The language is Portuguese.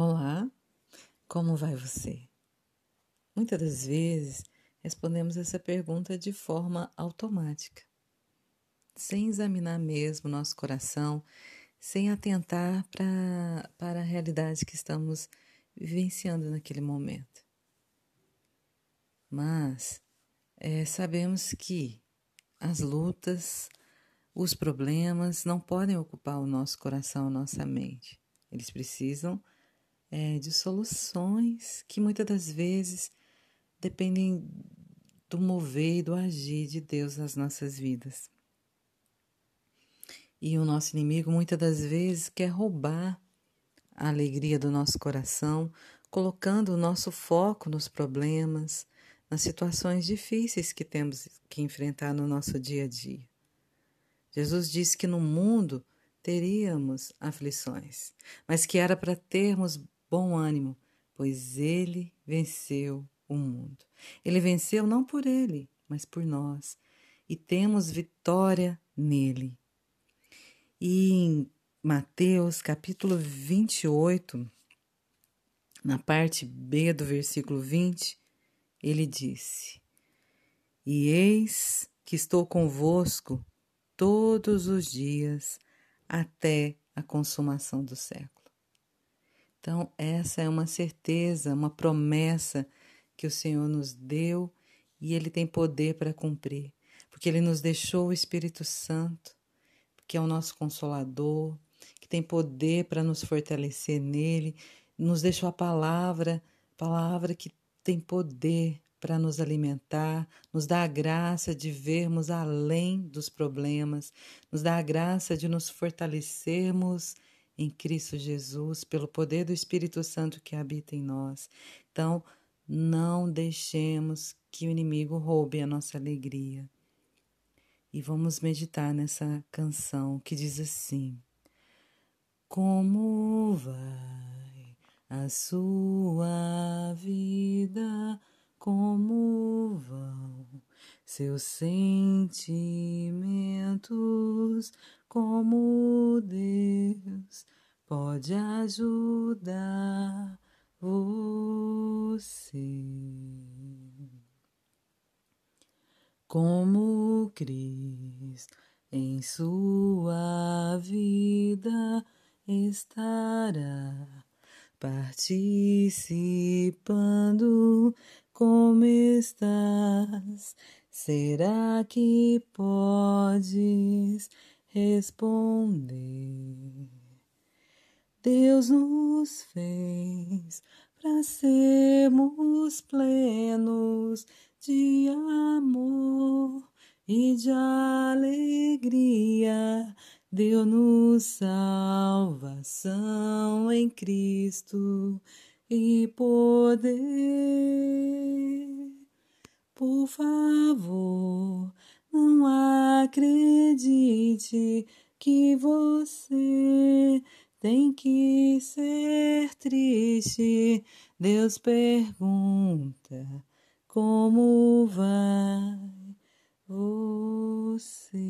Olá, como vai você? Muitas das vezes respondemos essa pergunta de forma automática, sem examinar mesmo nosso coração, sem atentar pra, para a realidade que estamos vivenciando naquele momento. Mas é, sabemos que as lutas, os problemas não podem ocupar o nosso coração, nossa mente. Eles precisam é, de soluções que muitas das vezes dependem do mover e do agir de Deus nas nossas vidas. E o nosso inimigo muitas das vezes quer roubar a alegria do nosso coração, colocando o nosso foco nos problemas, nas situações difíceis que temos que enfrentar no nosso dia a dia. Jesus disse que no mundo teríamos aflições, mas que era para termos bom ânimo, pois ele venceu o mundo. Ele venceu não por ele, mas por nós, e temos vitória nele. E em Mateus capítulo 28, na parte B do versículo 20, ele disse: E eis que estou convosco todos os dias até a consumação do século. Então, essa é uma certeza, uma promessa que o Senhor nos deu e Ele tem poder para cumprir, porque Ele nos deixou o Espírito Santo, que é o nosso consolador, que tem poder para nos fortalecer nele, nos deixou a palavra, palavra que tem poder para nos alimentar, nos dá a graça de vermos além dos problemas, nos dá a graça de nos fortalecermos em Cristo Jesus, pelo poder do Espírito Santo que habita em nós. Então, não deixemos que o inimigo roube a nossa alegria. E vamos meditar nessa canção que diz assim: Como vai a sua vida? como seus sentimentos, como Deus pode ajudar você. Como Cristo em sua vida estará participando como estás? Será que podes responder? Deus nos fez para sermos plenos de amor e de alegria. Deu-nos salvação em Cristo e poder. Por favor, não acredite que você tem que ser triste. Deus pergunta como vai você.